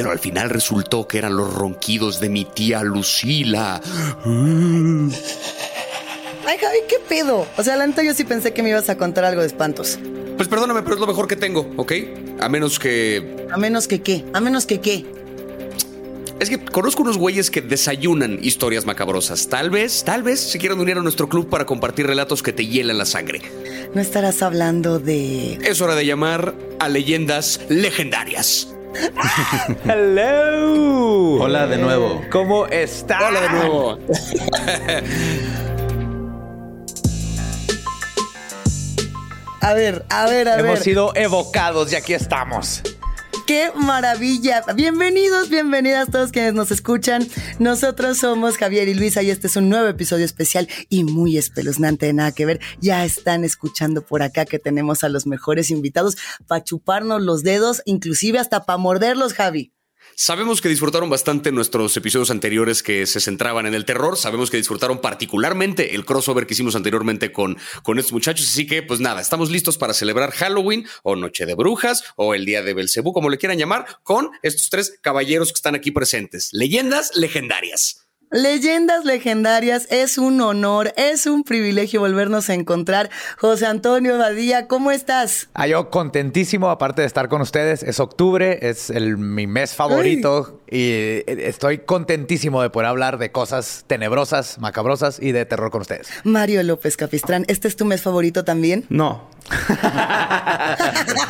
pero al final resultó que eran los ronquidos de mi tía Lucila. Ay, Javi, ¿qué pedo? O sea, la neta yo sí pensé que me ibas a contar algo de espantos. Pues perdóname, pero es lo mejor que tengo, ¿ok? A menos que... ¿A menos que qué? ¿A menos que qué? Es que conozco unos güeyes que desayunan historias macabrosas. Tal vez, tal vez se quieran unir a nuestro club para compartir relatos que te hielan la sangre. ¿No estarás hablando de...? Es hora de llamar a leyendas legendarias. Hello. Hola de nuevo. ¿Cómo está? Hola de nuevo. A ver, a ver, a Hemos ver. sido evocados y aquí estamos. ¡Qué maravilla! Bienvenidos, bienvenidas todos quienes nos escuchan. Nosotros somos Javier y Luisa y este es un nuevo episodio especial y muy espeluznante de nada que ver. Ya están escuchando por acá que tenemos a los mejores invitados para chuparnos los dedos, inclusive hasta para morderlos, Javi. Sabemos que disfrutaron bastante nuestros episodios anteriores que se centraban en el terror. Sabemos que disfrutaron particularmente el crossover que hicimos anteriormente con, con estos muchachos. Así que, pues nada, estamos listos para celebrar Halloween o Noche de Brujas o el Día de Belcebú, como le quieran llamar, con estos tres caballeros que están aquí presentes. Leyendas legendarias. Leyendas legendarias, es un honor, es un privilegio volvernos a encontrar. José Antonio Badía, ¿cómo estás? Ah, yo contentísimo, aparte de estar con ustedes. Es octubre, es el, mi mes favorito y estoy contentísimo de poder hablar de cosas tenebrosas, macabrosas y de terror con ustedes. Mario López Capistrán, ¿este es tu mes favorito también? No.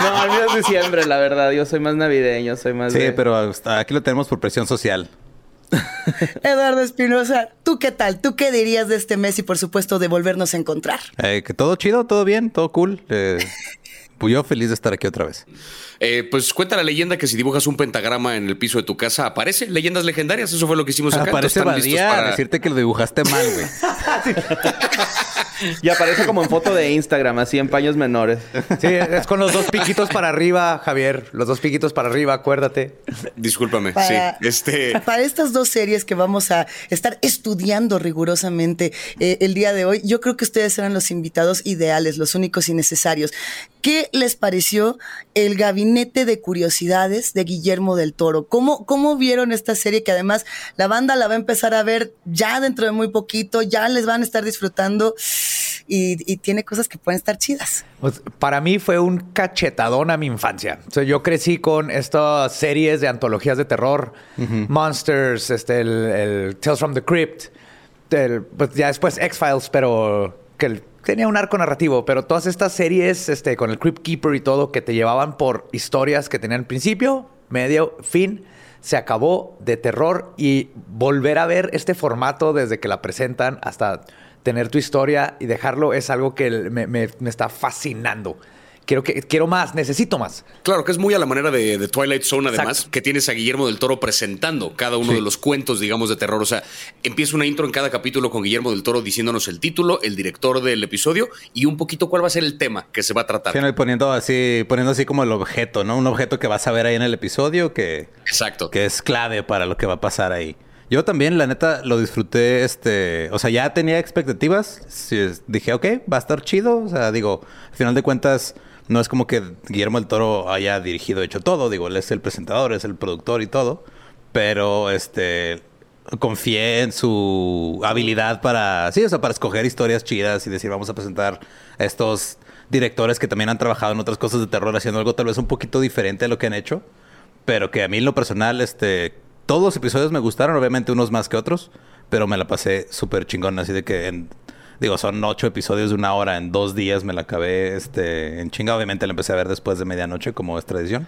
No, al menos diciembre, la verdad. Yo soy más navideño, soy más Sí, de- pero aquí lo tenemos por presión social. Eduardo Espinosa, ¿tú qué tal? ¿Tú qué dirías de este mes y por supuesto de volvernos a encontrar? Eh, que todo chido, todo bien, todo cool. Eh, pues yo feliz de estar aquí otra vez. Eh, pues cuenta la leyenda que si dibujas un pentagrama en el piso de tu casa, aparece leyendas legendarias. Eso fue lo que hicimos acá. Aparece Entonces, ¿están listos Badía para- decirte que lo dibujaste mal, güey. Y aparece como en foto de Instagram, así en paños menores. Sí, es con los dos piquitos para arriba, Javier. Los dos piquitos para arriba, acuérdate. Discúlpame, Para, sí. Este. para estas dos series que vamos a estar estudiando rigurosamente eh, el día de hoy, yo creo que ustedes eran los invitados ideales, los únicos y necesarios. ¿Qué les pareció el gabinete de curiosidades de Guillermo del Toro? ¿Cómo, ¿Cómo vieron esta serie que además la banda la va a empezar a ver ya dentro de muy poquito, ya les van a estar disfrutando y, y tiene cosas que pueden estar chidas? Pues, para mí fue un cachetadón a mi infancia. O sea, yo crecí con estas series de antologías de terror, Monsters, este, el, el Tales from the Crypt, el- pues ya después X-Files, pero que el- tenía un arco narrativo, pero todas estas series este, con el Crypt Keeper y todo que te llevaban por historias que tenían principio, medio, fin. Se acabó de terror y volver a ver este formato desde que la presentan hasta tener tu historia y dejarlo es algo que me, está fascinando. Quiero, que, quiero más, necesito más. Claro, que es muy a la manera de, de Twilight Zone, además, Exacto. que tienes a Guillermo del Toro presentando cada uno de los cuentos, digamos, de terror. O sea, empieza una intro en cada capítulo con Guillermo del Toro diciéndonos el título, el director del episodio y un poquito cuál va a ser el tema que se va a tratar. Sí, poniendo así, poniendo así como el objeto, ¿no? Un objeto que vas a ver ahí en el episodio que, Exacto. que es clave para lo que va a pasar ahí. Yo también, la neta, lo disfruté, este... O sea, ya tenía expectativas. Dije, ok, va a estar chido. O sea, digo, al final de cuentas, no es como que Guillermo del Toro haya dirigido, hecho todo. Digo, él es el presentador, es el productor y todo. Pero, este... Confié en su habilidad para... Sí, o sea, para escoger historias chidas y decir, vamos a presentar a estos directores que también han trabajado en otras cosas de terror haciendo algo tal vez un poquito diferente a lo que han hecho. Pero que a mí en lo personal, este, todos los episodios me gustaron, obviamente unos más que otros, pero me la pasé súper chingón, así de que, en- digo, son ocho episodios de una hora, en dos días me la acabé, este, en chinga, obviamente la empecé a ver después de medianoche, como es tradición,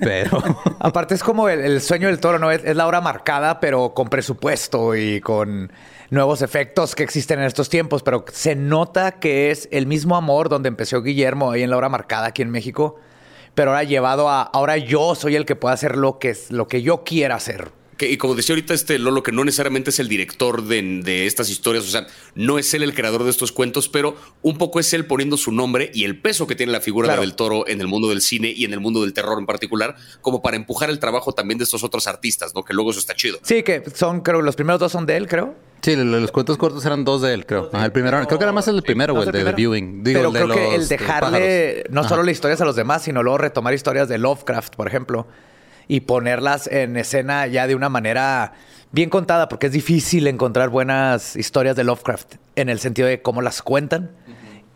pero... Aparte es como el, sueño del toro, ¿no? Es, la hora marcada, pero con presupuesto y con nuevos efectos que existen en estos tiempos, pero se nota que es el mismo amor donde empezó Guillermo ahí en la hora marcada aquí en México, pero ahora llevado a, ahora yo soy el que puede hacer lo que, lo que yo quiera hacer. Que- y como decía ahorita este Lolo, que no necesariamente es el director de, de estas historias, o sea, no es él el creador de estos cuentos, pero un poco es él poniendo su nombre y el peso que tiene la figura Claro. de del toro en el mundo del cine y en el mundo del terror en particular, como para empujar el trabajo también de estos otros artistas, ¿no? Que luego eso está chido. Sí, que son, creo, los primeros dos son de él, creo. Sí, lo- los cuentos cortos eran dos de él, creo. Ajá, el primero, creo que era más el primero, ¿No güey, el de The? Viewing. Digo, Pero el de creo que el los dejarle no solo las historias a los demás, sino luego retomar historias de Lovecraft, por ejemplo. Y ponerlas en escena ya de una manera bien contada, porque es difícil encontrar buenas historias de Lovecraft en el sentido de cómo las cuentan.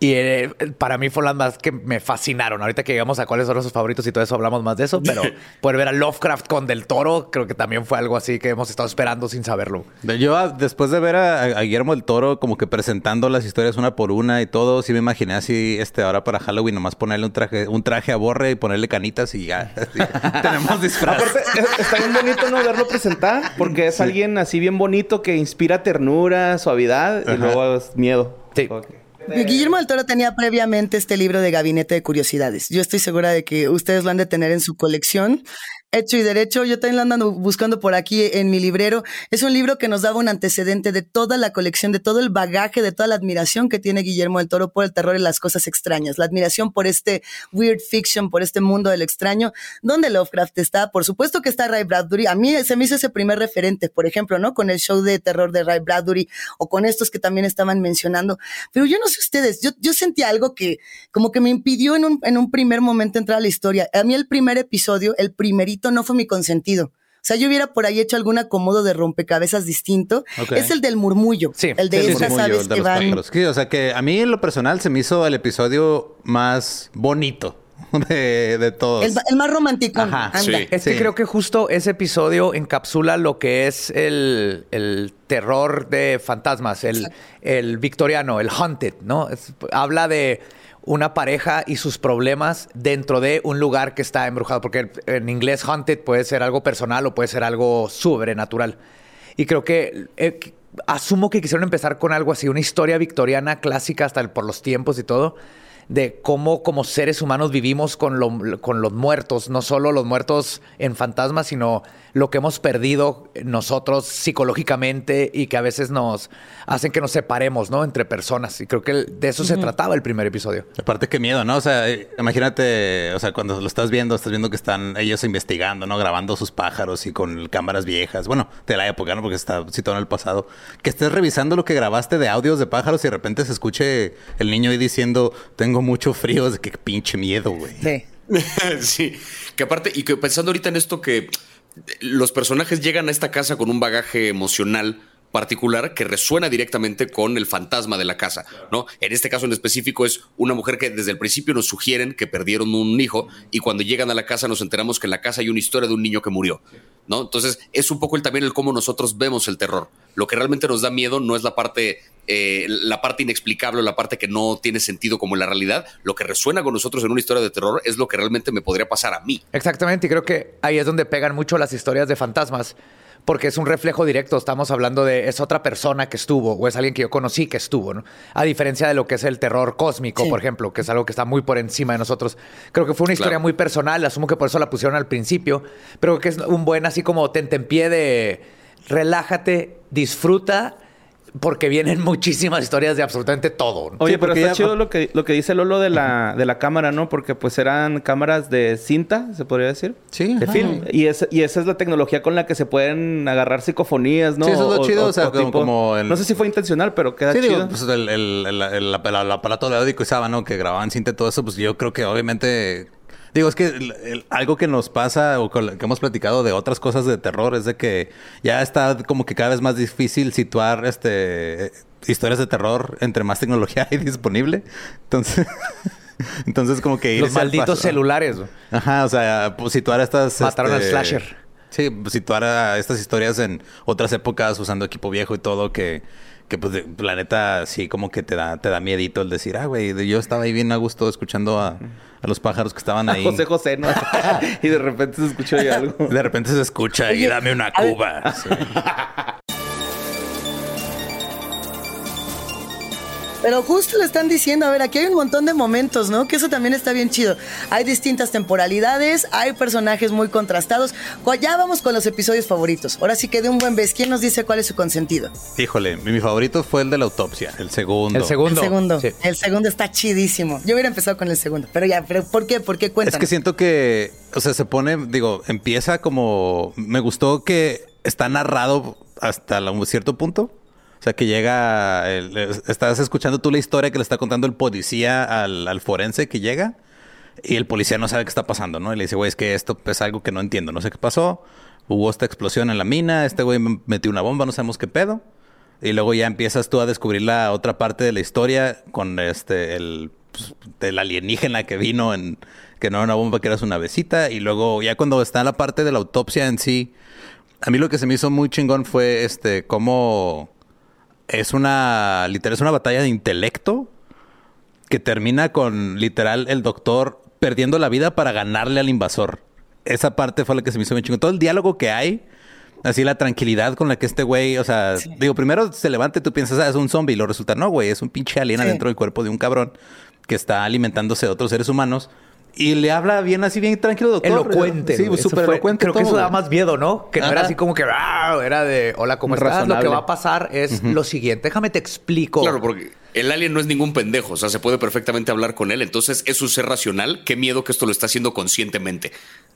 Y eh, para mí fueron las más que me fascinaron. Ahorita que llegamos a cuáles son sus favoritos y todo eso, hablamos más de eso. Pero poder ver a Lovecraft con Del Toro, creo que también fue algo así que hemos estado esperando sin saberlo. Yo, ah, después de ver a, a Guillermo del Toro como que presentando las historias una por una y todo, sí me imaginé así, este, ahora para Halloween, nomás ponerle un traje, un traje a Borre y ponerle canitas y ya. así, tenemos disfraz. Aparte, es- está bien bonito no verlo presentar, porque es alguien así bien bonito que inspira ternura, suavidad y luego es miedo. Sí. Guillermo del Toro tenía previamente este libro de Gabinete de Curiosidades. Yo estoy segura de que ustedes lo han de tener en su colección. Hecho y derecho, yo también lo ando buscando por aquí en mi librero. Es un libro que nos daba un antecedente de toda la colección, de todo el bagaje, de toda la admiración que tiene Guillermo del Toro por el terror y las cosas extrañas. La admiración por este weird fiction, por este mundo del extraño. ¿Dónde Lovecraft está? Por supuesto que está Ray Bradbury. A mí se me hizo ese primer referente, por ejemplo, ¿no? Con el show de terror de Ray Bradbury o con estos que también estaban mencionando. Pero yo no sé ustedes, yo, yo sentí algo que como que me impidió en un, en un primer momento entrar a la historia. A mí el primer episodio, el primerito, no fue mi consentido. O sea, yo hubiera por ahí hecho algún acomodo de rompecabezas distinto. Es el del murmullo. Sí, el de sí, esas aves de que van. Sí, o sea que a mí en lo personal se me hizo el episodio más bonito de, de todos. El, el más romántico. Ajá, Anda. sí. Es que Sí. creo que justo ese episodio encapsula lo que es el, el terror de fantasmas, el, el victoriano, el haunted, ¿no? Es- habla de una pareja y sus problemas dentro de un lugar que está embrujado, porque en inglés haunted puede ser algo personal o puede ser algo sobrenatural. Y creo que eh, asumo que quisieron empezar con algo así, una historia victoriana clásica hasta el- por los tiempos y todo, de cómo como seres humanos vivimos con, lo- con los muertos, no solo los muertos en fantasmas, sino lo que hemos perdido nosotros psicológicamente y que a veces nos hacen que nos separemos, ¿no? Entre personas. Y creo que de eso se trataba el primer episodio. Aparte, qué miedo, ¿no? O sea, eh, imagínate, o sea, cuando lo estás viendo, estás viendo que están ellos investigando, ¿no? Grabando sus pájaros y con cámaras viejas. Bueno, de la época, ¿no? Porque está situado en el pasado. Que estés revisando lo que grabaste de audios de pájaros y de repente se escuche el niño ahí diciendo, tengo mucho frío. Es que pinche miedo, güey. Sí. sí, que aparte, y que pensando ahorita en esto que los personajes llegan a esta casa con un bagaje emocional particular que resuena directamente con el fantasma de la casa, ¿no? En este caso en específico es una mujer que desde el principio nos sugieren que perdieron un hijo y cuando llegan a la casa nos enteramos que en la casa hay una historia de un niño que murió, ¿no? Entonces es un poco el, también el cómo nosotros vemos el terror. Lo que realmente nos da miedo no es la parte, eh, la parte inexplicable, la parte que no tiene sentido como la realidad. Lo que resuena con nosotros en una historia de terror es lo que realmente me podría pasar a mí. Exactamente, y creo que ahí es donde pegan mucho las historias de fantasmas, porque es un reflejo directo. Estamos hablando de es otra persona que estuvo, o es alguien que yo conocí que estuvo, ¿no? A diferencia de lo que es el terror cósmico, Sí. por ejemplo, que es algo que está muy por encima de nosotros. Creo que fue una historia Claro. muy personal, asumo que por eso la pusieron al principio, pero que es un buen así como tentempié de relájate, disfruta, porque vienen muchísimas historias de absolutamente todo. Oye, Sí, pero está ya- chido lo que, lo que dice Lolo de la, de la cámara, ¿no? Porque pues eran cámaras de cinta, se podría decir. Sí, De ajá. film. Y, es- y esa es la tecnología con la que se pueden agarrar psicofonías, ¿no? Sí, eso es lo chido, o sea, como- como el- No sé si fue intencional, pero queda Sí, chido. digo, pues el, el- el- el- el- el aparato de audio que usaba, ¿no? Que grababan cinta y todo eso, pues yo creo que obviamente... Digo, es que el- el- algo que nos pasa o que hemos platicado de otras cosas de terror es de que ya está como que cada vez más difícil situar este historias de terror entre más tecnología hay disponible. Entonces, entonces como que Los irse al malditos celulares. ¿no? Ajá, o sea, pues, situar estas... Mataron al este, slasher. Sí, pues, situar a estas historias en otras épocas usando equipo viejo y todo que... Que pues de- la neta sí como que te da, te da miedito el decir, ah, güey, yo estaba ahí bien a gusto escuchando a, a los pájaros que estaban A ahí. José José, ¿no? y de repente se escuchó ahí algo. De repente se escucha y dame una cuba. Sí. Pero justo le están diciendo, a ver, aquí hay un montón de momentos, ¿no? Que eso también está bien chido. Hay distintas temporalidades, hay personajes muy contrastados. Ya vamos con los episodios favoritos. Ahora sí que de un buen vez, ¿quién nos dice cuál es su consentido? Híjole, mi, favorito fue el de la autopsia, el segundo. El segundo. El segundo. Sí. El segundo está chidísimo. Yo hubiera empezado con el segundo, pero ya, pero ¿por qué? ¿Por qué cuentan? Es que siento que, o sea, se pone, digo, empieza como, me gustó que está narrado hasta un cierto punto. O sea, que llega, el- estás escuchando tú la historia que le está contando el policía al, al forense que llega. Y el policía no sabe qué está pasando, ¿no? Y le dice, güey, es que esto es algo que no entiendo, no sé qué pasó. Hubo esta explosión en la mina, este güey metió una bomba, no sabemos qué pedo. Y luego ya empiezas tú a descubrir la otra parte de la historia con este, el, pues, del alienígena que vino en, que no era una bomba, que era una besita. Y luego ya cuando está la parte de la autopsia en sí, a mí lo que se me hizo muy chingón fue este, cómo es una, literal, es una batalla de intelecto que termina con literal el doctor perdiendo la vida para ganarle al invasor. Esa parte fue la que se me hizo muy chingón. Todo el diálogo que hay Así la tranquilidad con la que este güey, o sea, digo, primero se levanta y tú piensas, ah, es un zombie, y lo resulta, no, güey, es un pinche alien dentro del cuerpo de un cabrón que está alimentándose de otros seres humanos. Y le habla bien así, bien tranquilo, doctor. Elocuente. Sí, súper elocuente. Creo que eso da más miedo, ¿no? Que no era así como que, ah", era de, hola, ¿cómo estás? Lo que va a pasar es lo siguiente. Déjame te explico. Claro, porque el alien no es ningún pendejo. O sea, se puede perfectamente hablar con él. Entonces, es un ser racional. Qué miedo que esto lo está haciendo conscientemente.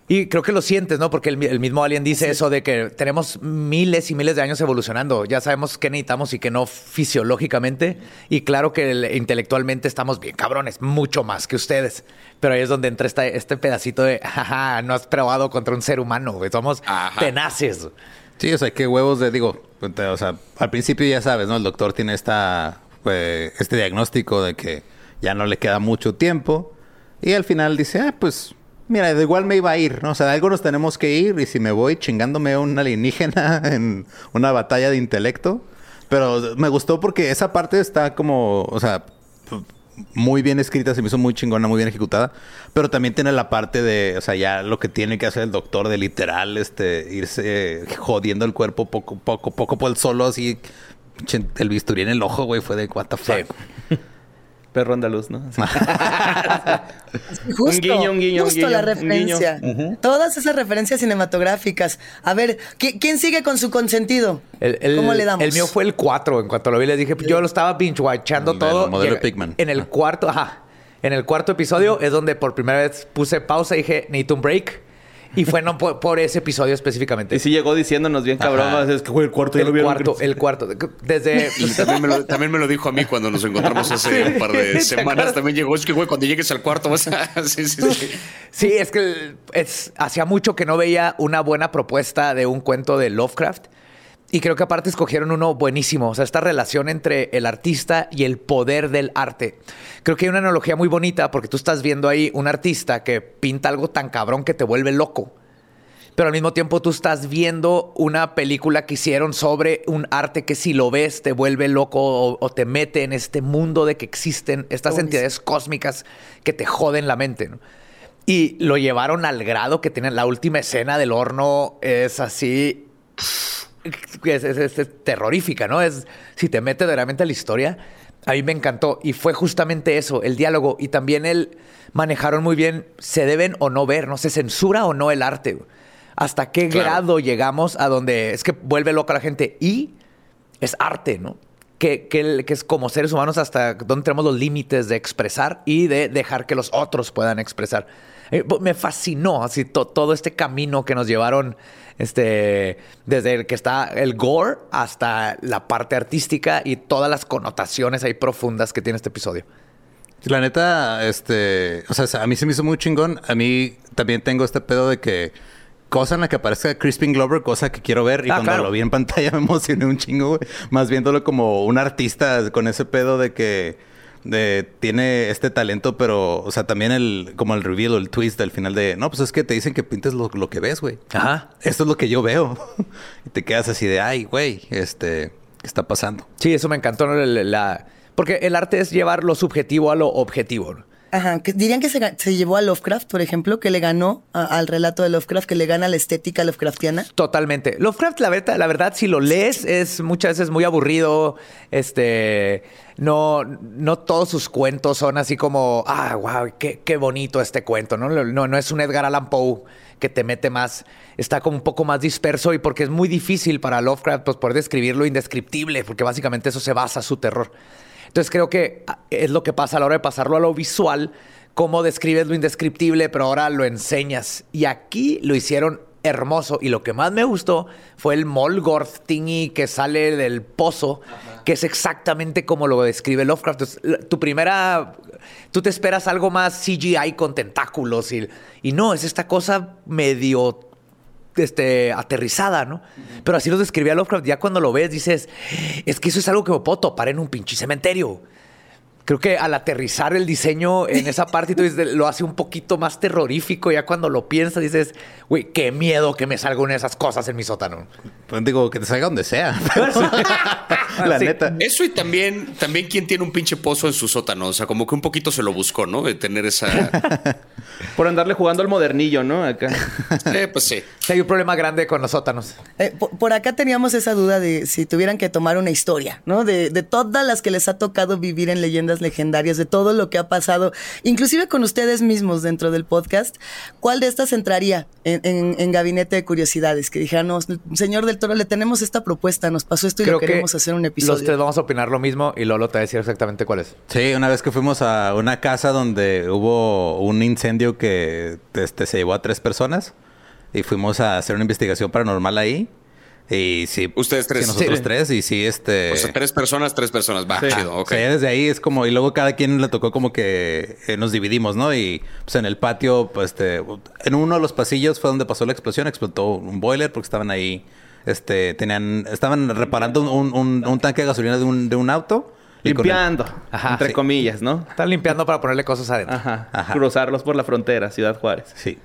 Y creo que lo sientes, ¿no? Porque el, mismo Alien dice eso de que tenemos miles y miles de años evolucionando. Ya sabemos qué necesitamos y qué no fisiológicamente. Y claro que intelectualmente estamos bien cabrones, mucho más que ustedes. Pero ahí es donde entra este pedacito de, jaja, no has probado contra un ser humano, Somos tenaces. Sí, o sea, qué huevos de, digo, o sea, al principio ya sabes, ¿no? El doctor tiene esta, pues, este diagnóstico de que ya no le queda mucho tiempo. Y al final dice, ah, pues Mira, igual me iba a ir, ¿no? O sea, algo nos tenemos que ir y si me voy chingándome a un alienígena en una batalla de intelecto. Pero me gustó porque esa parte está como, o sea, muy bien escrita, se me hizo muy chingona, muy bien ejecutada. Pero también tiene la parte de, o sea, ya lo que tiene que hacer el doctor de literal, este, irse jodiendo el cuerpo poco, poco, poco por el solo, así, el bisturí en el ojo, güey, fue de what the fuck. Perro andaluz, ¿no? justo, un guiño, un guiño, justo la referencia. Todas esas referencias cinematográficas. A ver, ¿quién sigue con su consentido? ¿Cómo le damos? El mío fue el 4. En cuanto lo vi, le dije, yo lo estaba binge-watchando todo. El modelo Pigman. En el cuarto, ajá. En el cuarto episodio es donde por primera vez puse pausa y dije, need un break. Y fue no por, ese episodio específicamente. Y sí llegó diciéndonos bien cabrón, es que fue el cuarto, el cuarto, el cuarto. Desde también me, lo, dijo a mí cuando nos encontramos hace un par de semanas. También llegó, es que güey, cuando llegues al cuarto vas a... sí, sí, sí. sí, es que es, hacía mucho que no veía una buena propuesta de un cuento de Lovecraft. Y creo que aparte escogieron uno buenísimo, o sea, esta relación entre el artista y el poder del arte. Creo que hay una analogía muy bonita porque tú estás viendo ahí un artista que pinta algo tan cabrón que te vuelve loco. Pero al mismo tiempo tú estás viendo una película que hicieron sobre un arte que si lo ves te vuelve loco o, te mete en este mundo de que existen estas entidades cósmicas que te joden la mente. Y lo llevaron al grado que tienen la última escena del horno es así es, terrorífica, ¿no? Es, si te metes realmente a la historia, a mí me encantó. Y fue justamente eso, el diálogo. Y también el manejaron muy bien, se deben o no ver, ¿no? Se censura o no el arte. ¿Hasta qué grado llegamos a donde es que vuelve loca la gente? Y es arte, ¿no? Que, que, es como seres humanos hasta donde tenemos los límites de expresar y de dejar que los otros puedan expresar. Eh, me fascinó así todo este camino que nos llevaron este, desde el que está el gore hasta la parte artística y todas las connotaciones ahí profundas que tiene este episodio. La neta, este, o sea, a mí se me hizo muy chingón. A mí también tengo este pedo de que cosa en la que aparezca Crispin Glover, cosa que quiero ver. Y ah, cuando lo vi en pantalla me emocioné un chingo, güey. Más viéndolo como un artista con ese pedo de que de, tiene este talento, pero, o sea, también el, como el reveal, el twist al final de, no, pues es que te dicen que pintes lo, que ves, güey. Ajá. Esto es lo que yo veo. y te quedas así de, ay, güey, este, ¿qué está pasando? Sí, eso me encantó. La, porque el arte es llevar lo subjetivo a lo objetivo. Ajá, dirían que se, llevó a Lovecraft, por ejemplo, que le ganó al relato de Lovecraft, que le gana la estética Lovecraftiana. Totalmente. Lovecraft, la verdad, la verdad, si lo lees, es muchas veces muy aburrido. Este, no, no todos sus cuentos son así como, ah, wow, qué, bonito este cuento. ¿no? No, no es un Edgar Allan Poe que te mete más, está como un poco más disperso y porque es muy difícil para Lovecraft pues, poder describir lo indescriptible, porque básicamente eso se basa su terror. Entonces creo que es lo que pasa a la hora de pasarlo a lo visual, cómo describes lo indescriptible, pero ahora lo enseñas. Y aquí lo hicieron hermoso. Y lo que más me gustó fue el Molgorth thingy que sale del pozo, que es exactamente como lo describe Lovecraft. Entonces, tu primera, tú te esperas algo más CGI con tentáculos y, y no, es esta cosa medio este, aterrizada, ¿no? Pero así lo describía Lovecraft. Ya cuando lo ves dices, es que eso es algo que me puedo topar en un pinche cementerio. Creo que al aterrizar el diseño en esa parte tú dices, lo hace un poquito más terrorífico. Ya cuando lo piensas dices, güey, qué miedo que me salga una de esas cosas en mi sótano. Pues digo, que te salga donde sea. la Sí. neta. Eso y también, también quien tiene un pinche pozo en su sótano. O sea, como que un poquito se lo buscó, ¿no? De tener esa. Por andarle jugando al modernillo, ¿no? Acá. Eh, pues sí. Sí, hay un problema grande con los sótanos. Eh, por, por acá teníamos esa duda de si tuvieran que tomar una historia, ¿no? De, de todas las que les ha tocado vivir en leyendas legendarias, de todo lo que ha pasado, inclusive con ustedes mismos dentro del podcast, ¿cuál de estas entraría en, en- en Gabinete de Curiosidades? Que dijeran, "No, señor del Toro, le tenemos esta propuesta, nos pasó esto y lo queremos hacer un los episodio. tres vamos a opinar lo mismo y Lolo te va a decir exactamente cuál es. Sí, una vez que fuimos a una casa donde hubo un incendio que este, se llevó a tres personas y fuimos a hacer una investigación paranormal ahí. Y sí, Ustedes tres. Sí, nosotros Sí. tres. Y sí, este. O sea, tres personas, tres personas. Va, Sí. chido, ok. O sea, ya desde ahí es como, y luego cada quien le tocó como que eh, nos dividimos, ¿no? Y pues en el patio, pues este, en uno de los pasillos fue donde pasó la explosión, explotó un boiler porque estaban ahí, este, tenían, estaban reparando un, un- un tanque de gasolina de un, de un auto. Limpiando, Ajá, entre sí. comillas, ¿no? Están limpiando para ponerle cosas adentro. Ajá. Ajá. Cruzarlos por la frontera, Ciudad Juárez. Sí.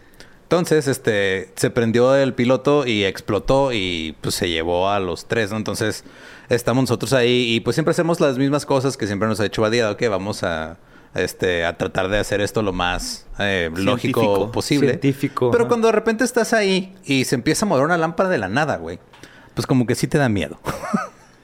Entonces, este, se prendió el piloto y explotó y pues se llevó a los tres, ¿no? Entonces, estamos nosotros ahí y pues siempre hacemos las mismas cosas que siempre nos ha hecho Badía, ok, vamos a, este, a tratar de hacer esto lo más eh, lógico Científico. posible. Científico, Pero ajá. cuando de repente estás ahí y se empieza a mover una lámpara de la nada, güey, pues como que sí te da miedo.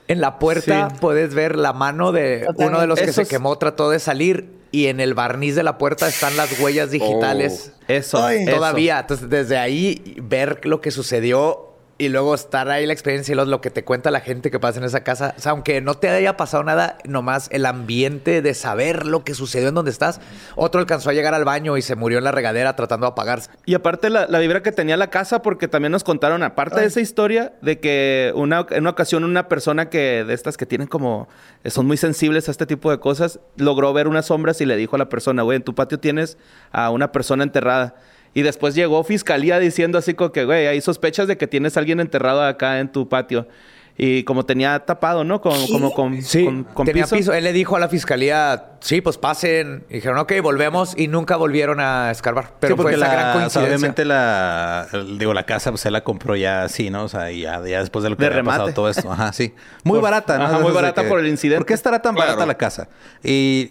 En la puerta Sí. puedes ver la mano de uno de los que se quemó, trató de salir y en el barniz de la puerta están las huellas digitales. Eso. Ay. eso. Todavía, entonces desde ahí ver lo que sucedió y luego estar ahí la experiencia y lo, que te cuenta la gente que pasa en esa casa. O sea, aunque no te haya pasado nada, nomás el ambiente de saber lo que sucedió en donde estás. Otro alcanzó a llegar al baño y se murió en la regadera tratando de apagarse. Y aparte la, la vibra que tenía la casa, porque también nos contaron, aparte de esa historia, de que una, en una ocasión una persona que de estas que tienen como, eh, son muy sensibles a este tipo de cosas, logró ver unas sombras y le dijo a la persona, güey, en tu patio tienes a una persona enterrada. Y después llegó fiscalía diciendo así como que, güey, hay sospechas de que tienes a alguien enterrado acá en tu patio. Y como tenía tapado, ¿no? Con, como con, con, con tenía piso. piso. Él le dijo a la fiscalía, sí, pues pasen. Y dijeron, ok, volvemos. Y nunca volvieron a escarbar. Pero Sí, fue porque esa la- gran o sea, coincidencia. obviamente la, digo, la casa, pues él la compró ya así, ¿no? O sea, y ya, ya después de lo que De había pasado todo esto. Ajá, sí. Muy Por- barata, ¿no? ajá, muy barata por el incidente. ¿Por qué estará tan Claro. barata la casa? Y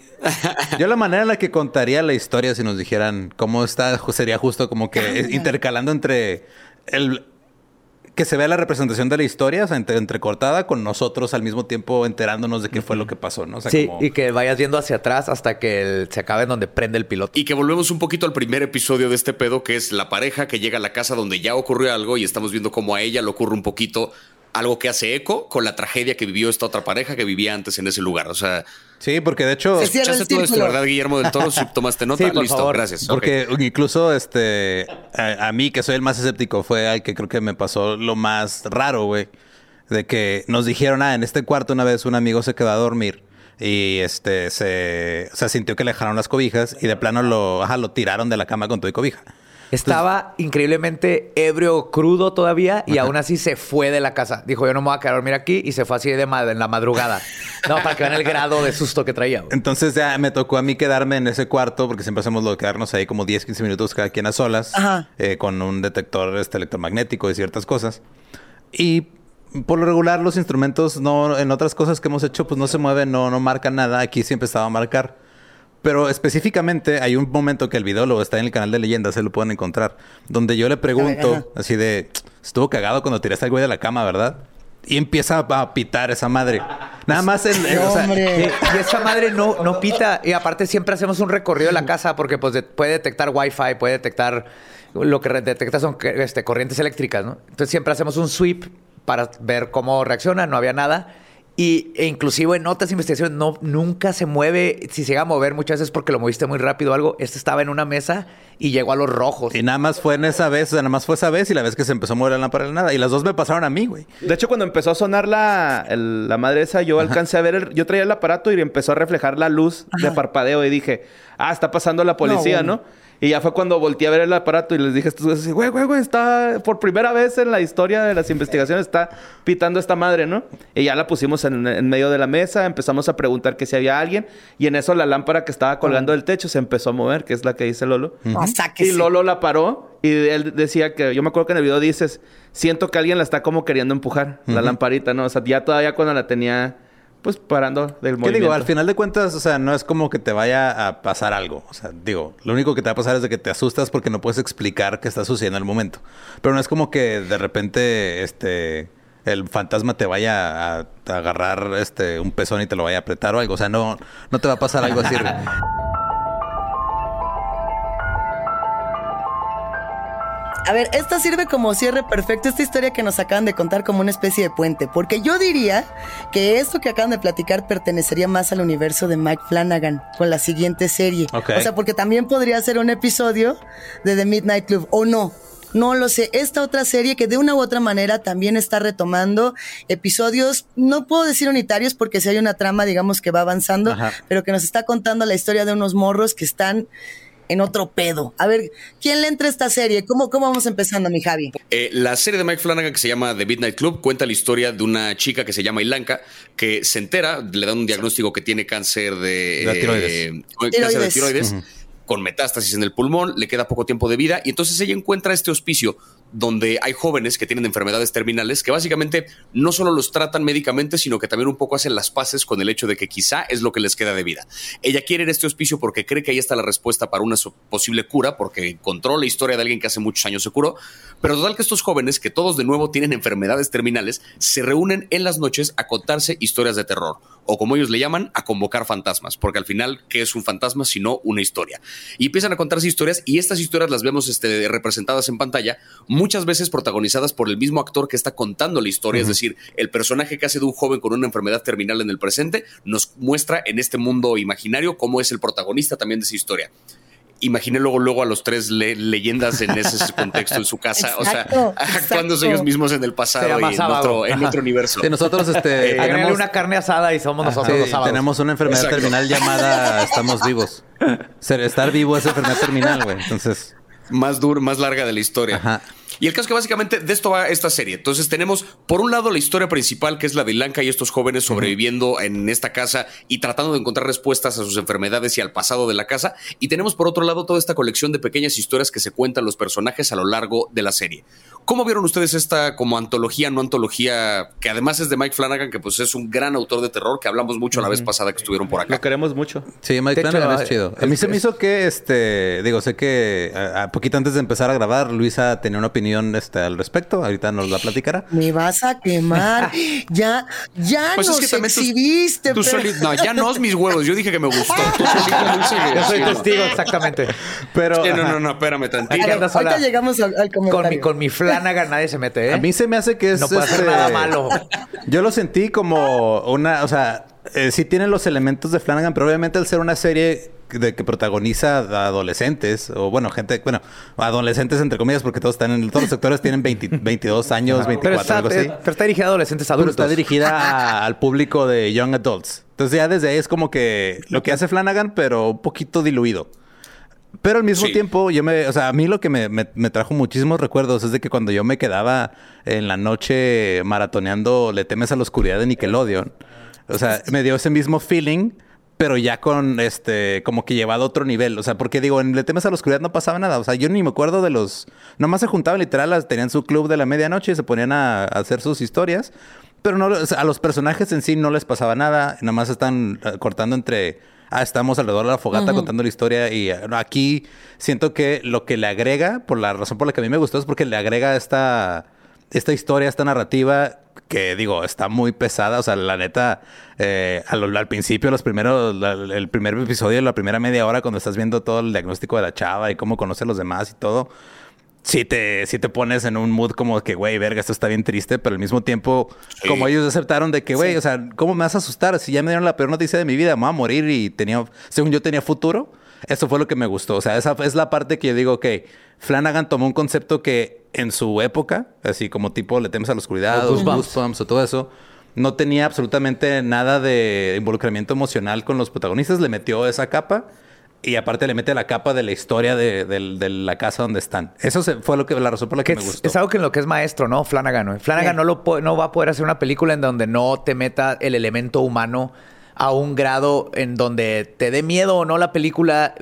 yo la manera en la que contaría la historia, si nos dijeran cómo está, sería justo como que intercalando entre el... Que se vea la representación de la historia, o sea, entre- entrecortada con nosotros al mismo tiempo enterándonos de qué fue lo que pasó, ¿no? O sea, sí, como- y que vayas viendo hacia atrás hasta que el- se acabe en donde prende el piloto. Y que volvemos un poquito al primer episodio de este pedo, que es la pareja que llega a la casa donde ya ocurrió algo y estamos viendo cómo a ella le ocurre un poquito algo que hace eco con la tragedia que vivió esta otra pareja que vivía antes en ese lugar. O sea, Sí, porque de hecho... Se escuchaste todo esto. ¿verdad, Guillermo del Toro? Si tomaste nota, Sí, por listo, favor. gracias. Porque incluso este a, a mí, que soy el más escéptico, fue al que creo que me pasó lo más raro, güey. De que nos dijeron, ah, en este cuarto una vez un amigo se quedó a dormir y este se, o sea, sintió que le dejaron las cobijas y de plano lo, ajá, lo tiraron de la cama con todo y cobija. Estaba increíblemente ebrio, crudo todavía y aún así se fue de la casa. Dijo, yo no me voy a quedar a dormir aquí y se fue así de ma- en la madrugada. No, para que vean el grado de susto que traía. güey. Entonces ya me tocó a mí quedarme en ese cuarto, porque siempre hacemos lo de quedarnos ahí como 10, 15 minutos cada quien a solas, Ajá. eh, con un detector este, electromagnético y ciertas cosas. Y por lo regular los instrumentos no, en otras cosas que hemos hecho, pues no se mueven, no, no marcan nada. Aquí siempre estaba a marcar. Pero específicamente hay un momento que el video lo está en el canal de leyendas, se lo pueden encontrar, donde yo le pregunto así de, estuvo cagado cuando tiraste al güey de la cama, ¿verdad? Y empieza a pitar esa madre. Nada más en... en- o sea. Y esa madre no, no pita. Y aparte siempre hacemos un recorrido de la casa porque pues de- puede detectar wifi, puede detectar... Lo que detecta son este, corrientes eléctricas, ¿no? Entonces siempre hacemos un sweep para ver cómo reacciona. No había nada. Y e inclusive en otras investigaciones no, nunca se mueve. Si se llega a mover muchas veces porque lo moviste muy rápido o algo. Este estaba en una mesa y llegó a los rojos. Y nada más fue en esa vez, o sea, nada más fue esa vez y la vez que se empezó a mover la lámpara de nada. Y las dos me pasaron a mí, güey. De hecho, cuando empezó a sonar la, el- la madre esa, yo alcancé a ver, el- yo traía el aparato y empezó a reflejar la luz de parpadeo y dije, ah, está pasando la policía, bueno. ¿no? Y ya fue cuando volteé a ver el aparato y les dije a estos güeyes, güey, güey, güey, está por primera vez en la historia de las investigaciones, está pitando esta madre, ¿no? Y ya la pusimos en, en medio de la mesa, empezamos a preguntar que si había alguien y en eso la lámpara que estaba colgando del techo se empezó a mover, que es la que dice Lolo. Y Lolo la paró y él decía que, yo me acuerdo que en el video dices, siento que alguien la está como queriendo empujar, la lamparita, ¿no? O sea, ya todavía cuando la tenía, pues parando del ¿Qué movimiento. digo? Al final de cuentas, o sea, no es como que te vaya a pasar algo. O sea, digo, lo único que te va a pasar es de que te asustas porque no puedes explicar qué está sucediendo en el momento. Pero no es como que de repente, este, el fantasma te vaya a, a agarrar, este, un pezón y te lo vaya a apretar o algo. O sea, no, no te va a pasar algo así. A ver, esta sirve como cierre perfecto, esta historia que nos acaban de contar como una especie de puente, porque yo diría que esto que acaban de platicar pertenecería más al universo de Mike Flanagan con la siguiente serie. O sea, porque también podría ser un episodio de The Midnight Club, o no. No lo sé. Esta otra serie que de una u otra manera también está retomando episodios, no puedo decir unitarios porque si hay una trama, digamos, que va avanzando, Ajá. pero que nos está contando la historia de unos morros que están en otro pedo. A ver, ¿quién le entra a esta serie? ¿Cómo, cómo vamos empezando, mi Javi? Eh, la serie de Mike Flanagan que se llama The Midnight Club cuenta la historia de una chica que se llama Ilanka que se entera, le dan un diagnóstico que tiene cáncer de, De tiroides. eh, cáncer de Tiroides. tiroides con metástasis en el pulmón, le queda poco tiempo de vida y entonces ella encuentra este hospicio donde hay jóvenes que tienen enfermedades terminales que básicamente no solo los tratan médicamente, sino que también un poco hacen las paces con el hecho de que quizá es lo que les queda de vida. Ella quiere ir a este hospicio porque cree que ahí está la respuesta para una posible cura, porque encontró la historia de alguien que hace muchos años se curó, pero total que estos jóvenes, que todos de nuevo tienen enfermedades terminales, se reúnen en las noches a contarse historias de terror, o como ellos le llaman, a convocar fantasmas, porque al final, ¿qué es un fantasma sino una historia? Y empiezan a contarse historias y estas historias las vemos este, representadas en pantalla, muchas veces protagonizadas por el mismo actor que está contando la historia, es decir, el personaje que hace de un joven con una enfermedad terminal en el presente nos muestra en este mundo imaginario cómo es el protagonista también de esa historia. Imaginé luego, luego a los tres le- leyendas en ese contexto en su casa, Exacto, o sea, actuándose exacto. ellos mismos en el pasado y en otro, en otro universo. Sí, nosotros, este, Agrégale tenemos, una carne asada y somos nosotros sí, los sábados. tenemos una enfermedad Exacto. terminal llamada Estamos vivos. Ser- estar vivo es enfermedad terminal, güey. Entonces, más dura, más larga de la historia. Ajá. Y el caso es que básicamente de esto va esta serie. Entonces tenemos por un lado la historia principal que es la de Lanka y estos jóvenes sobreviviendo en esta casa y tratando de encontrar respuestas a sus enfermedades y al pasado de la casa. Y tenemos por otro lado toda esta colección de pequeñas historias que se cuentan los personajes a lo largo de la serie. ¿Cómo vieron ustedes esta como antología, no antología, que además es de Mike Flanagan, que pues es un gran autor de terror, que hablamos mucho la vez pasada que estuvieron por acá? Lo queremos mucho. Sí, Mike De hecho, Flanagan es chido. A mí es- se me hizo que, este, digo, sé que a, a poquito antes de empezar a grabar, Luisa tenía una opinión este, al respecto. Ahorita nos la platicará. Me vas a quemar. ya, ya Pues nos es que también tú- exhibiste. tú pero- soli- no, ya no es mis huevos. Yo dije que me gustó. Tú solito, Luisa, Yo soy sí, no. testigo, exactamente. Pero Sí, no, no, no, espérame tantito. Ahorita llegamos al, al Con comentario. mi, con mi Flanagan nadie se mete, ¿eh? a mí se me hace que es. No puede hacer este, nada malo. Yo lo sentí como una, o sea, eh, sí tiene los elementos de Flanagan, pero obviamente al ser una serie de que protagoniza a adolescentes, o bueno, gente, bueno, adolescentes entre comillas, porque todos están en, todos los sectores tienen 20 22 años, Pero 24, está, algo así. pero está dirigida a adolescentes Pero adultos. está dirigida a- al público de young adults. Entonces ya desde ahí es como que lo que hace Flanagan, pero un poquito diluido. Pero al mismo Sí. tiempo, yo me, o sea, a mí lo que me, me- me trajo muchísimos recuerdos es de que cuando yo me quedaba en la noche maratoneando Le temes a la oscuridad de Nickelodeon, o sea, me dio ese mismo feeling, pero ya con este, como que llevado a otro nivel. O sea, porque digo, en Le temes a la oscuridad no pasaba nada. O sea, yo ni me acuerdo de los. Nomás se juntaban literal, tenían su club de la medianoche y se ponían a, a hacer sus historias. Pero no, o sea, a los personajes en sí no les pasaba nada. Nada más están eh, cortando entre. Ah, estamos alrededor de la fogata contando la historia. Y eh, aquí siento que lo que le agrega, por la razón por la que a mí me gustó, es porque le agrega esta, esta historia, esta narrativa que digo, está muy pesada. O sea, la neta, eh, al, al principio, los primeros, la- el primer episodio, la primera media hora, cuando estás viendo todo el diagnóstico de la chava y cómo conoce a los demás y todo. Sí te, sí te pones en un mood como que, güey, verga, esto está bien triste, pero al mismo tiempo, Sí. como ellos aceptaron de que, güey, o sea, ¿cómo me vas a asustar? Si ya me dieron la peor noticia de mi vida, me voy a morir y tenía, según yo tenía futuro, eso fue lo que me gustó. O sea, esa es la parte que yo digo, ok, Flanagan tomó un concepto que en su época, así como tipo le temes a la oscuridad, Los o Goosebumps. Goosebumps o todo eso, no tenía absolutamente nada de involucramiento emocional con los protagonistas, le metió esa capa. Y aparte le mete la capa de la historia de, del- de la casa donde están. Eso se- fue lo que la razón por la que, Que me es, gustó. es algo que en lo que es maestro, ¿no? Flanagan. ¿no? Flanagan Sí. no, lo no va a poder hacer una película en donde no te meta el elemento humano a un grado en donde te dé miedo o no la película.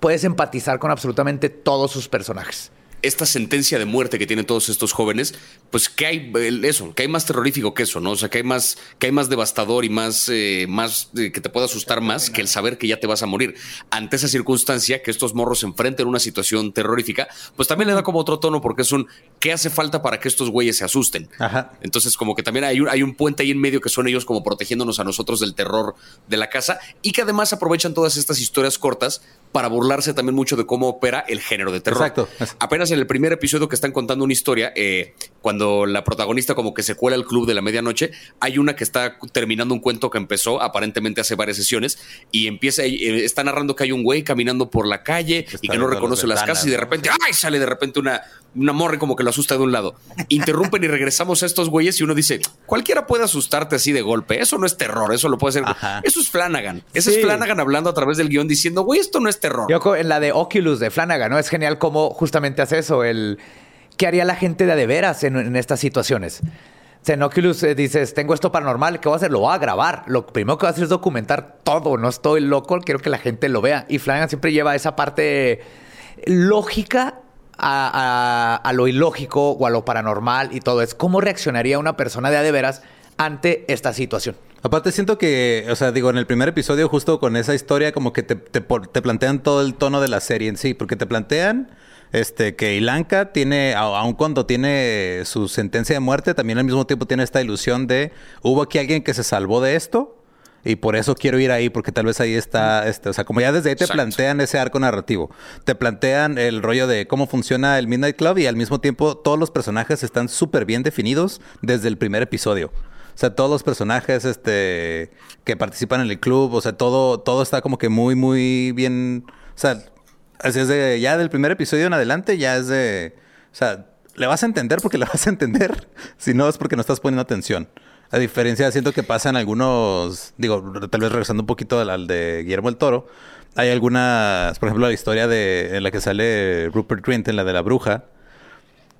Puedes empatizar con absolutamente todos sus personajes. Esta sentencia de muerte que tienen todos estos jóvenes, pues que hay eso, que hay más terrorífico que eso, ¿no? O sea, que hay más, que hay más devastador y más, eh, más eh, que te pueda asustar más que el saber que ya te vas a morir. Ante esa circunstancia, que estos morros se enfrenten a una situación terrorífica, pues también le da como otro tono porque es un ¿qué hace falta para que estos güeyes se asusten? Ajá. Entonces, como que también hay un, hay un puente ahí en medio que son ellos como protegiéndonos a nosotros del terror de la casa y que además aprovechan todas estas historias cortas para burlarse también mucho de cómo opera el género de terror. Exacto. Apenas en el primer episodio que están contando una historia, eh, cuando la protagonista como que se cuela al club de la medianoche, hay una que está terminando un cuento que empezó aparentemente hace varias sesiones y empieza, eh, está narrando que hay un güey caminando por la calle y que no reconoce las casas y de repente, ¡ay! sale de repente una, una morra y como que lo asusta de un lado. Interrumpen y regresamos a estos güeyes y uno dice, cualquiera puede asustarte así de golpe, eso no es terror, eso lo puede hacer. Ajá. Eso es Flanagan. Ese Sí. es Flanagan hablando a través del guion diciendo, güey, esto no es terror. Yo en la de Oculus de Flanagan, ¿no? Es genial cómo justamente hace eso. El, ¿Qué haría la gente de de veras en, estas situaciones? O sea, en Oculus eh, dices, tengo esto paranormal, ¿qué voy a hacer? Lo voy a grabar. Lo primero que voy a hacer es documentar todo. No estoy loco, quiero que la gente lo vea. Y Flanagan siempre lleva esa parte lógica a, lo ilógico o a lo paranormal y todo. Es cómo reaccionaría una persona de a de veras ante esta situación. Aparte siento que, o sea, digo, en el primer episodio justo con esa historia como que te, te plantean todo el tono de la serie en sí, porque te plantean este que Ilanka tiene, aun cuando tiene su sentencia de muerte, también al mismo tiempo tiene esta ilusión de, hubo aquí alguien que se salvó de esto y por eso quiero ir ahí, porque tal vez ahí está, este, o sea, como ya desde ahí te Exacto. plantean ese arco narrativo, te plantean el rollo de cómo funciona el Midnight Club y al mismo tiempo todos los personajes están súper bien definidos desde el primer episodio. O sea, todos los personajes este, que participan en el club, o sea, todo, todo está como que muy, muy bien. O sea, así es de ya del primer episodio en adelante, ya es de. O sea, le vas a entender porque le vas a entender. Si no, es porque no estás poniendo atención. A diferencia, siento que pasa en algunos. Digo, tal vez regresando un poquito al, al de Guillermo el Toro. Hay algunas, por ejemplo, la historia de en la que sale Rupert Grint, en la de la bruja,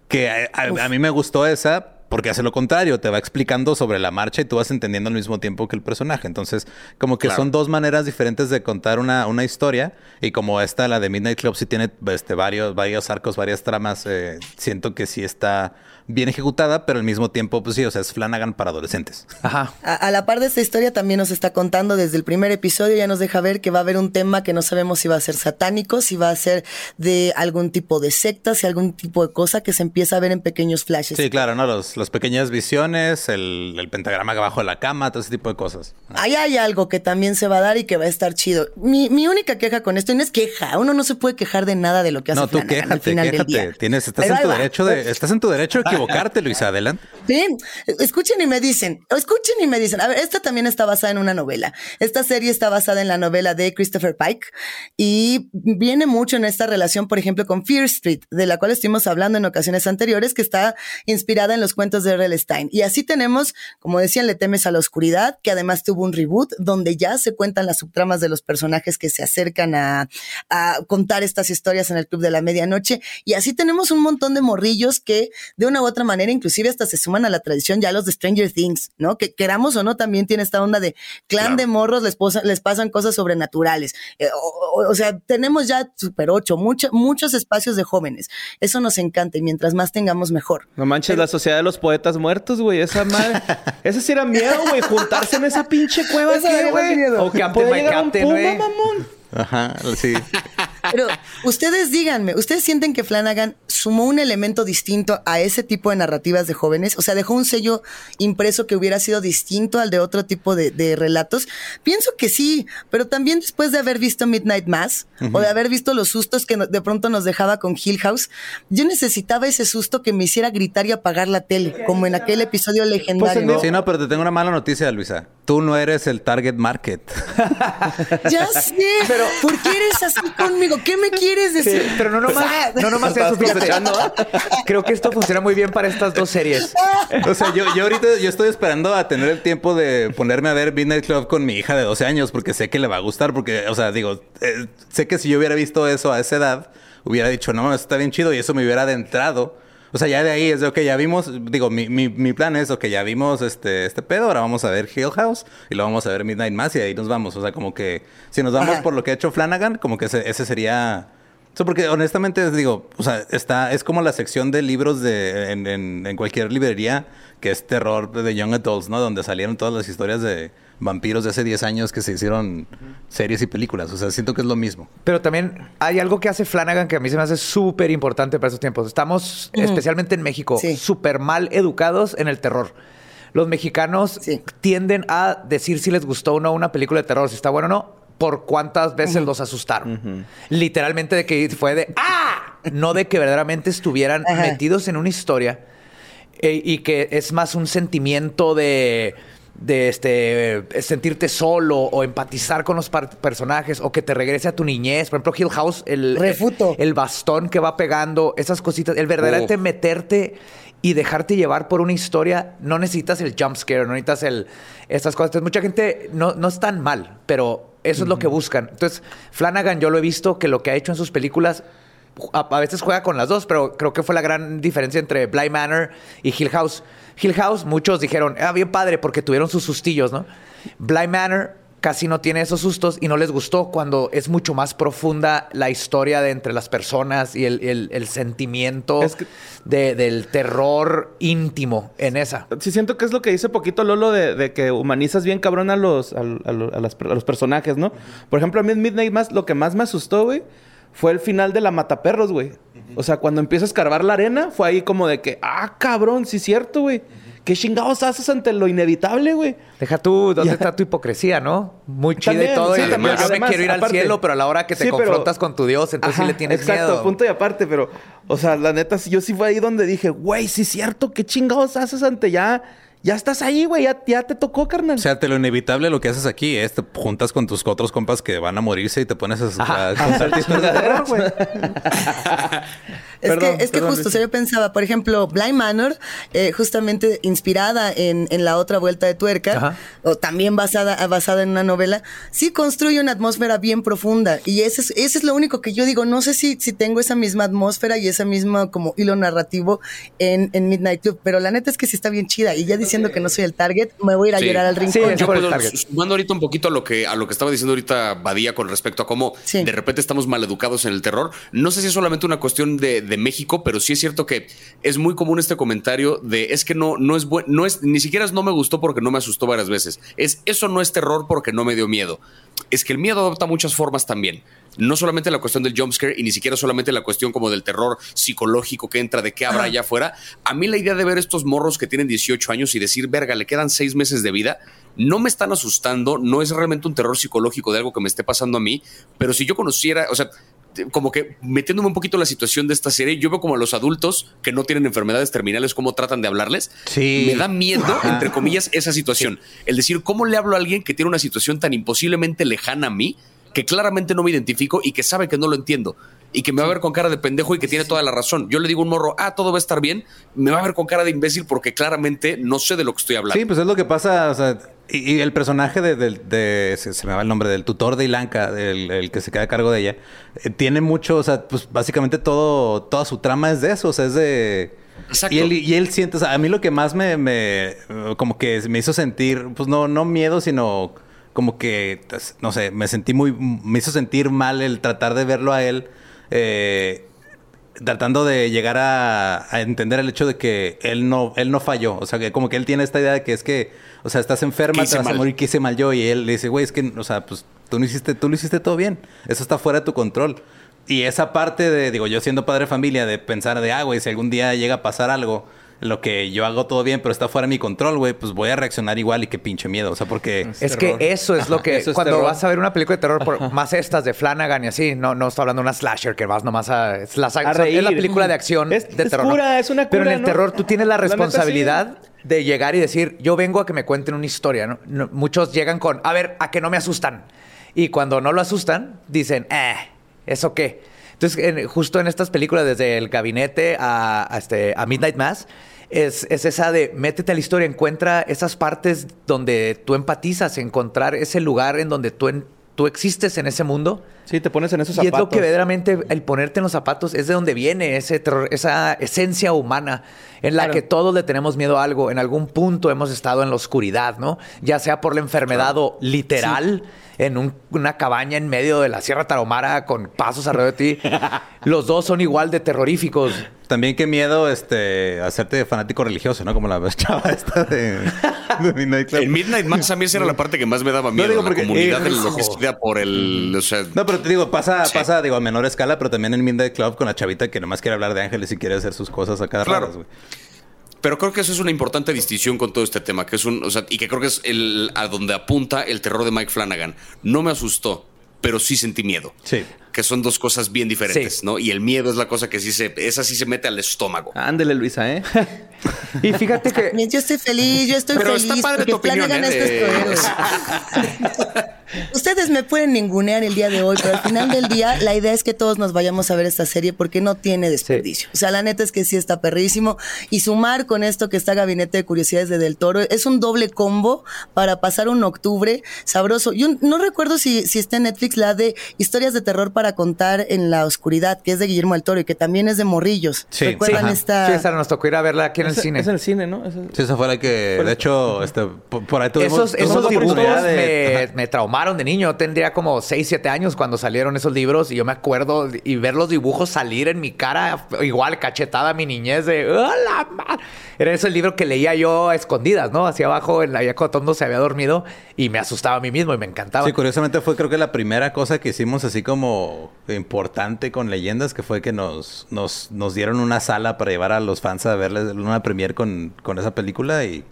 que a, a- a mí me gustó esa porque hace lo contrario, te va explicando sobre la marcha y tú vas entendiendo al mismo tiempo que el personaje. Entonces, como que Claro. son dos maneras diferentes de contar una, una historia. Y como esta, la de Midnight Club, sí tiene este, varios, varios arcos, varias tramas. eh, siento que sí está bien ejecutada, pero al mismo tiempo, pues sí, o sea, es Flanagan para adolescentes. Ajá. A, a la par de esta historia también nos está contando desde el primer episodio, ya nos deja ver que va a haber un tema que no sabemos si va a ser satánico, si va a ser de algún tipo de secta, si algún tipo de cosa que se empieza a ver en pequeños flashes. Sí, claro, ¿no? Los, las pequeñas visiones, el, el pentagrama abajo de la cama, todo ese tipo de cosas. Ahí hay algo que también se va a dar y que va a estar chido. Mi, mi única queja con esto, y no es queja, uno no se puede quejar de nada de lo que hace No, tú Flanagan al quéjate, final del día. Tienes, estás en tu derecho de, estás en tu derecho de equivocarte, Luisa. Adelante. Sí, escuchen y me dicen, escuchen y me dicen, a ver, esta también está basada en una novela. Esta serie está basada en la novela de Christopher Pike y viene mucho en esta relación, por ejemplo, con Fear Street, de la cual estuvimos hablando en ocasiones anteriores, que está inspirada en los cuentos de R.L. Stein. Y así tenemos, como decían, Le temes a la oscuridad, que además tuvo un reboot donde ya se cuentan las subtramas de los personajes que se acercan a, contar estas historias en el Club de la Medianoche. Y así tenemos un montón de morrillos que de una otra manera inclusive hasta se suman a la tradición ya los de Stranger Things, ¿no? Que queramos o no, también tiene esta onda de clan Claro. de morros, les, posa- les pasan cosas sobrenaturales. Eh, o, o- o sea, tenemos ya Super 8, mucho- muchos espacios de jóvenes. Eso nos encanta y mientras más tengamos mejor. No manches, la sociedad de los poetas muertos, güey. Esa madre. Ese sí era miedo, güey. Juntarse en esa pinche cueva, Esa ¿qué, daría más güey? miedo. O que Captain un Captain, güey. Ajá, sí. Pero ustedes díganme, ¿ustedes sienten que Flanagan, su sumó un elemento distinto a ese tipo de narrativas de jóvenes? O sea, dejó un sello impreso que hubiera sido distinto al de otro tipo de, de relatos. Pienso que sí, pero también después de haber visto Midnight Mass o de haber visto los sustos que de pronto nos dejaba con Hill House, yo necesitaba ese susto que me hiciera gritar y apagar la tele, como en aquel episodio legendario. Sí, no, pero te tengo una mala noticia, Luisa. Tú no eres el target market. Ya sé, pero ¿por qué eres así conmigo? ¿Qué me quieres Sí, decir? pero no nomás, no nomás eso, sospechando, Creo que esto funciona muy bien para estas dos series. O sea, yo, yo ahorita yo estoy esperando a tener el tiempo de ponerme a ver Midnight Club con mi hija de 12 años porque sé que le va a gustar. Porque, o sea, digo, eh, sé que si yo hubiera visto eso a esa edad, hubiera dicho, no, eso está bien chido y eso me hubiera adentrado. O sea, ya de ahí es de, ok, ya vimos, digo, mi, mi, mi plan es, ok, ya vimos este, este pedo, ahora vamos a ver Hill House y luego vamos a ver Midnight Mass y ahí nos vamos. O sea, como que si nos vamos Ajá. por lo que ha hecho Flanagan, como que ese, ese sería... O sea, porque honestamente digo, o sea, está, es como la sección de libros de, en, en- en cualquier librería que es terror de Young Adults, ¿no? Donde salieron todas las historias de vampiros de hace 10 años que se hicieron series y películas. O sea, siento que es lo mismo. Pero también hay algo que hace Flanagan que a mí se me hace súper importante para estos tiempos. Estamos, especialmente en México, Sí. súper mal educados en el terror. Los mexicanos Sí. tienden a decir si les gustó o no una película de terror, si está bueno o no, por cuántas veces los asustaron. Literalmente de que fue de ¡ah! No de que verdaderamente estuvieran Ajá. metidos en una historia eh, y que es más un sentimiento de de este sentirte solo o empatizar con los personajes o que te regrese a tu niñez. Por ejemplo, Hill House, el, Refuto. el bastón que va pegando, esas cositas, el verdaderamente Uf. meterte y dejarte llevar por una historia, no necesitas el jump scare, no necesitas el, estas cosas. Entonces, mucha gente no, no es tan mal, pero eso es lo que buscan. Entonces, Flanagan, yo lo he visto que lo que ha hecho en sus películas a, a veces juega con las dos, pero creo que fue la gran diferencia entre Bly Manor y Hill House. Hill House, muchos dijeron, ah, bien padre, porque tuvieron sus sustillos, ¿no? Bly Manor casi no tiene esos sustos y no les gustó cuando es mucho más profunda la historia de entre las personas y el, el- el sentimiento Es que- de- del terror íntimo en esa. Sí, siento que es lo que dice poquito Lolo de, de que humanizas bien cabrón a los, a, a lo- a las- a los personajes, ¿no? Por ejemplo, a mí en Midnight Mass lo que más me asustó, güey, fue el final de la Mataperros, güey. O sea, cuando empieza a escarbar la arena, fue ahí como de que, ah, cabrón, sí es cierto, güey. ¿Qué chingados haces ante lo inevitable, güey? Deja tú, ¿dónde Ya. está tu hipocresía, no? Muy chida y todo. sí, y también, yo me además, quiero ir al cielo, pero a la hora que te Sí, pero- confrontas con tu Dios, entonces sí le tienes exacto, miedo. punto y aparte, pero, o sea, la neta, sí, yo sí fue ahí donde dije, güey, sí es cierto, ¿qué chingados haces ante ya? Ya estás ahí, güey, ya, ya te tocó, carnal. O sea, te lo inevitable lo que haces aquí es te juntas con tus otros compas que van a morirse y te pones a, a terror, güey. Es Perdón, que, es que perdón, justo, Luis. o sea, yo pensaba, por ejemplo, Blind Manor, eh, justamente inspirada en, en la otra vuelta de tuerca, Ajá. o también basada, basada en una novela, sí construye una atmósfera bien profunda. Y ese es, ese es lo único que yo digo. No sé si, si tengo esa misma atmósfera y esa misma como hilo narrativo en, en Midnight Club, pero la neta es que sí está bien chida. Y ya diciendo que no soy el target, me voy a ir a Sí. llorar al Sí, rincón. es Yo por el puedo, target. sumando ahorita un poquito a lo que a lo que estaba diciendo ahorita Badía con respecto a cómo Sí. de repente estamos mal educados en el terror. No sé si es solamente una cuestión de, de México, pero sí es cierto que es muy común este comentario de es que no, no es bueno, no es, ni siquiera es no me gustó porque no me asustó varias veces. Es eso no es terror porque no me dio miedo. Es que el miedo adopta muchas formas también. No solamente la cuestión del jumpscare y ni siquiera solamente la cuestión como del terror psicológico que entra de qué habrá allá afuera. A mí la idea de ver estos morros que tienen 18 años y decir, verga, le quedan seis meses de vida, no me están asustando, no es realmente un terror psicológico de algo que me esté pasando a mí, pero si yo conociera, o sea, como que metiéndome un poquito en la situación de esta serie, yo veo como a los adultos que no tienen enfermedades terminales, cómo tratan de hablarles. Sí. Me da miedo, entre comillas, esa situación. El decir, ¿cómo le hablo a alguien que tiene una situación tan imposiblemente lejana a mí, que claramente no me identifico y que sabe que no lo entiendo? Y que me va a ver con cara de pendejo y que tiene toda la razón. Yo le digo a un morro, ah, todo va a estar bien. Me va a ver con cara de imbécil porque claramente no sé de lo que estoy hablando. Sí, pues es lo que pasa, o sea, y, y el personaje de, se, se me va el nombre, del tutor de Ilanka, el, el que se queda a cargo de ella, eh, tiene mucho, o sea, pues básicamente todo, toda su trama es de eso, o sea, es de... Exacto. Y él, y él siente, o sea, a mí lo que más me, me, como que me hizo sentir, pues no, no miedo, sino como que, pues, no sé, me sentí muy, me hizo sentir mal el tratar de verlo a él, eh, tratando de llegar a, a entender el hecho de que él no, él no falló. O sea, que como que él tiene esta idea de que es que, o sea, estás enferma, te vas a morir, que hice mal yo. Y él le dice, güey, es que, o sea, pues tú no hiciste, tú lo hiciste todo bien. Eso está fuera de tu control. y esa parte de, digo, yo siendo padre de familia, de pensar de, ah, güey, si algún día llega a pasar algo, lo que yo hago todo bien, pero está fuera de mi control, güey, pues voy a reaccionar igual y qué pinche miedo. O sea, porque... Es que eso es lo que... Eso es cuando terror. vas a ver una película de terror, por, más estas de Flanagan y así, no, no estoy hablando de una slasher que vas nomás a... Es la, A es la película de acción Es- de es terror. ¿no? cura, es una Pero en el ¿no? terror tú tienes la responsabilidad de llegar y decir, yo vengo a que me cuenten una historia, ¿no? No, Muchos llegan con, a ver, a que no me asustan. Y cuando no lo asustan, dicen, eh, ¿eso qué? Entonces, en- justo en estas películas, desde El Gabinete a, a este, a Midnight Mass, es, es esa de métete a la historia, encuentra esas partes donde tú empatizas, encontrar ese lugar en donde tú, en- tú existes en ese mundo. Sí, te pones en esos Y es zapatos. lo que verdaderamente el ponerte en los zapatos es de donde viene ese terror, esa esencia humana en la Claro. que todos le tenemos miedo a algo. En algún punto hemos estado en la oscuridad, ¿no? Ya sea por la enfermedad o literal, en un- una cabaña en medio de la Sierra Tarahumara con pasos alrededor de ti. Los dos son igual de terroríficos. También qué miedo este hacerte fanático religioso, ¿no? Como la chava esta de, de Midnight Club. En Midnight Mass a mí esa era la parte que más me daba miedo. digo la porque- comunidad eh, enloquecida por el... O sea, No, pero te digo, pasa, Sí. pasa, digo, a menor escala, pero también en Midnight Club con la chavita que nomás quiere hablar de ángeles y quiere hacer sus cosas a cada Claro. rato, güey. Pero creo que eso es una importante distinción con todo este tema, que es un, o sea, y que creo que es el a donde apunta el terror de Mike Flanagan. No me asustó, pero sí sentí miedo. Sí. Que son dos cosas bien diferentes, Sí. ¿no? Y el miedo es la cosa que sí se, esa sí se mete al estómago. Ándele, Luisa, ¿eh? Y fíjate que Yo estoy feliz, yo estoy Pero feliz. está padre porque tu opinión, ¿eh? Ustedes me pueden ningunear el día de hoy, pero al final del día la idea es que todos nos vayamos a ver esta serie porque no tiene desperdicio. O sea, la neta es que sí está perrísimo. Y sumar con esto que está Gabinete de Curiosidades de Del Toro es un doble combo para pasar un octubre sabroso. Yo no recuerdo si, si está en Netflix la de Historias de Terror para contar en la oscuridad, que es de Guillermo del Toro y que también es de Morrillos. Sí. ¿Recuerdan Ajá. esta? sí, esa nos tocó ir a verla aquí en el cine. Es en el cine, ¿no? Es- Sí, esa fue la que, de hecho, este, por, por ahí tuvimos, Esos, tuvimos esos la dibujos de- me, me traumaron de niño. Yo tendría como 6, 7 años cuando salieron esos libros y yo me acuerdo y ver los dibujos salir en mi cara, igual cachetada a mi niñez de ¡Hola, ma-". Era ese el libro que leía yo a escondidas, ¿no? Hacia abajo, en la el mundo se había dormido y me asustaba a mí mismo y me encantaba. Sí, curiosamente fue creo que la primera cosa que hicimos así como importante con leyendas, que fue que nos, nos, nos dieron una sala para llevar a los fans a verles una premier con, con esa película y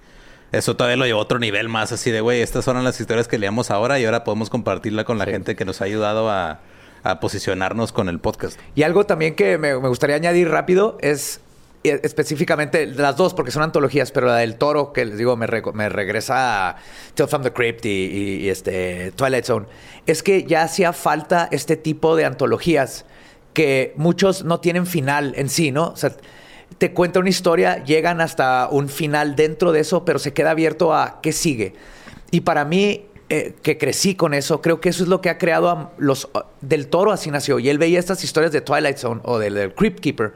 eso todavía lo llevó a otro nivel más así de, güey, estas son las historias que leíamos ahora y ahora podemos compartirla con la gente que nos ha ayudado a, a posicionarnos con el podcast. Y algo también que me, me gustaría añadir rápido es específicamente las dos, porque son antologías, pero la del toro, que les digo, me, re- me regresa a Tales from the Crypt y, este Twilight Zone, es que ya hacía falta este tipo de antologías que muchos no tienen final en sí, ¿no? O sea, te cuenta una historia, llegan hasta un final dentro de eso, pero se queda abierto a qué sigue. Y para mí, eh, que crecí con eso, creo que eso es lo que ha creado a los del toro así nació. Y él veía estas historias de Twilight Zone o del, del Crypt Keeper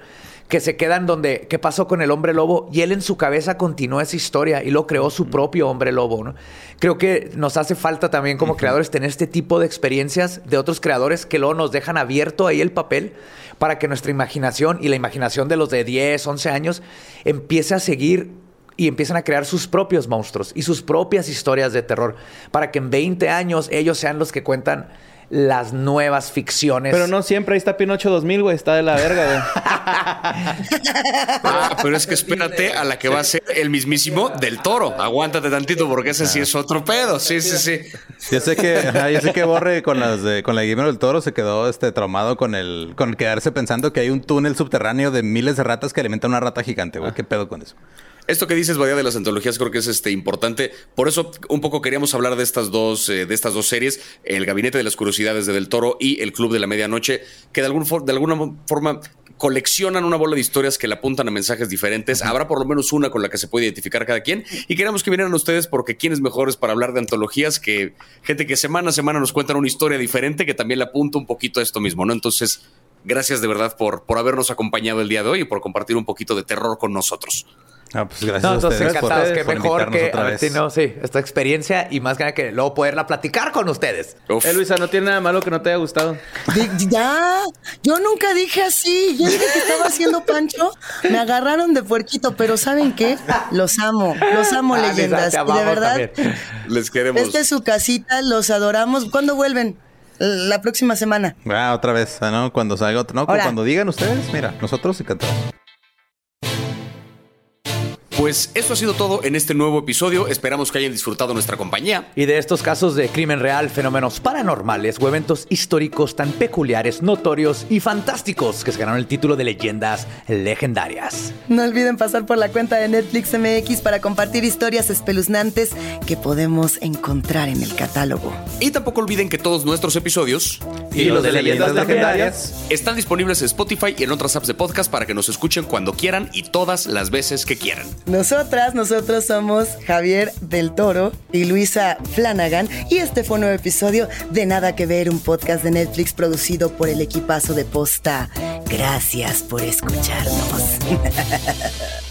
que se quedan donde qué pasó con el hombre lobo y él en su cabeza continuó esa historia y lo creó su propio hombre lobo, ¿no? Creo que nos hace falta también como creadores tener este tipo de experiencias de otros creadores que luego nos dejan abierto ahí el papel para que nuestra imaginación y la imaginación de los de 10, 11 años empiece a seguir y empiezan a crear sus propios monstruos y sus propias historias de terror para que en 20 años ellos sean los que cuentan las nuevas ficciones. Pero no siempre. Ahí está Pinocho 2000, güey. Está de la verga, güey. Ah, pero es que espérate a la que va a ser el mismísimo del toro. Aguántate tantito porque ese sí es otro pedo. Sí, sí, sí. Yo sé que, ajá, yo sé que Borre con las de, con la de Guillermo del Toro se quedó este traumado con el, con quedarse pensando que hay un túnel subterráneo de miles de ratas que alimentan una rata gigante, güey. ¿Qué pedo con eso? Esto que dices, Badía, de las antologías, creo que es este, importante. Por eso, un poco queríamos hablar de estas dos, eh, de estas dos series: El Gabinete de las Curiosidades de Del Toro y El Club de la Medianoche, que de, algún for- de alguna forma coleccionan una bola de historias que le apuntan a mensajes diferentes. Habrá por lo menos una con la que se puede identificar cada quien. Y queremos que vinieran ustedes porque quién es mejores para hablar de antologías que gente que semana a semana nos cuentan una historia diferente que también le apunta un poquito a esto mismo, ¿no? Entonces, gracias de verdad por, por habernos acompañado el día de hoy y por compartir un poquito de terror con nosotros. Ah, pues gracias No, a entonces ustedes por, encantados, que por mejor que otra a ver vez. si no, sí, esta experiencia y más que nada que luego poderla platicar con ustedes. Uf. Eh, Luisa, no tiene nada malo que no te haya gustado. Ya, yo nunca dije así. Yo dije que estaba haciendo Pancho. Me agarraron de puerquito, pero ¿saben qué? Los amo, los amo, Ah, leyendas. Y de verdad, también. Les queremos. esta es su casita, los adoramos. ¿Cuándo vuelven? la próxima semana. Ah, otra vez, ¿no? Cuando salga otro. No, cuando digan ustedes, mira, nosotros encantados. Pues eso ha sido todo en este nuevo episodio. Esperamos que hayan disfrutado nuestra compañía. Y de estos casos de crimen real, fenómenos paranormales o eventos históricos tan peculiares, notorios y fantásticos que se ganaron el título de leyendas legendarias. No olviden pasar por la cuenta de Netflix MX para compartir historias espeluznantes que podemos encontrar en el catálogo. Y tampoco olviden que todos nuestros episodios Y los de leyendas legendarias. están disponibles en Spotify y en otras apps de podcast para que nos escuchen cuando quieran y todas las veces que quieran. Nosotras, nosotros somos Javier del Toro y Luisa Flanagan y este fue un nuevo episodio de Nada que Ver, un podcast de Netflix producido por el equipazo de Posta. Gracias por escucharnos.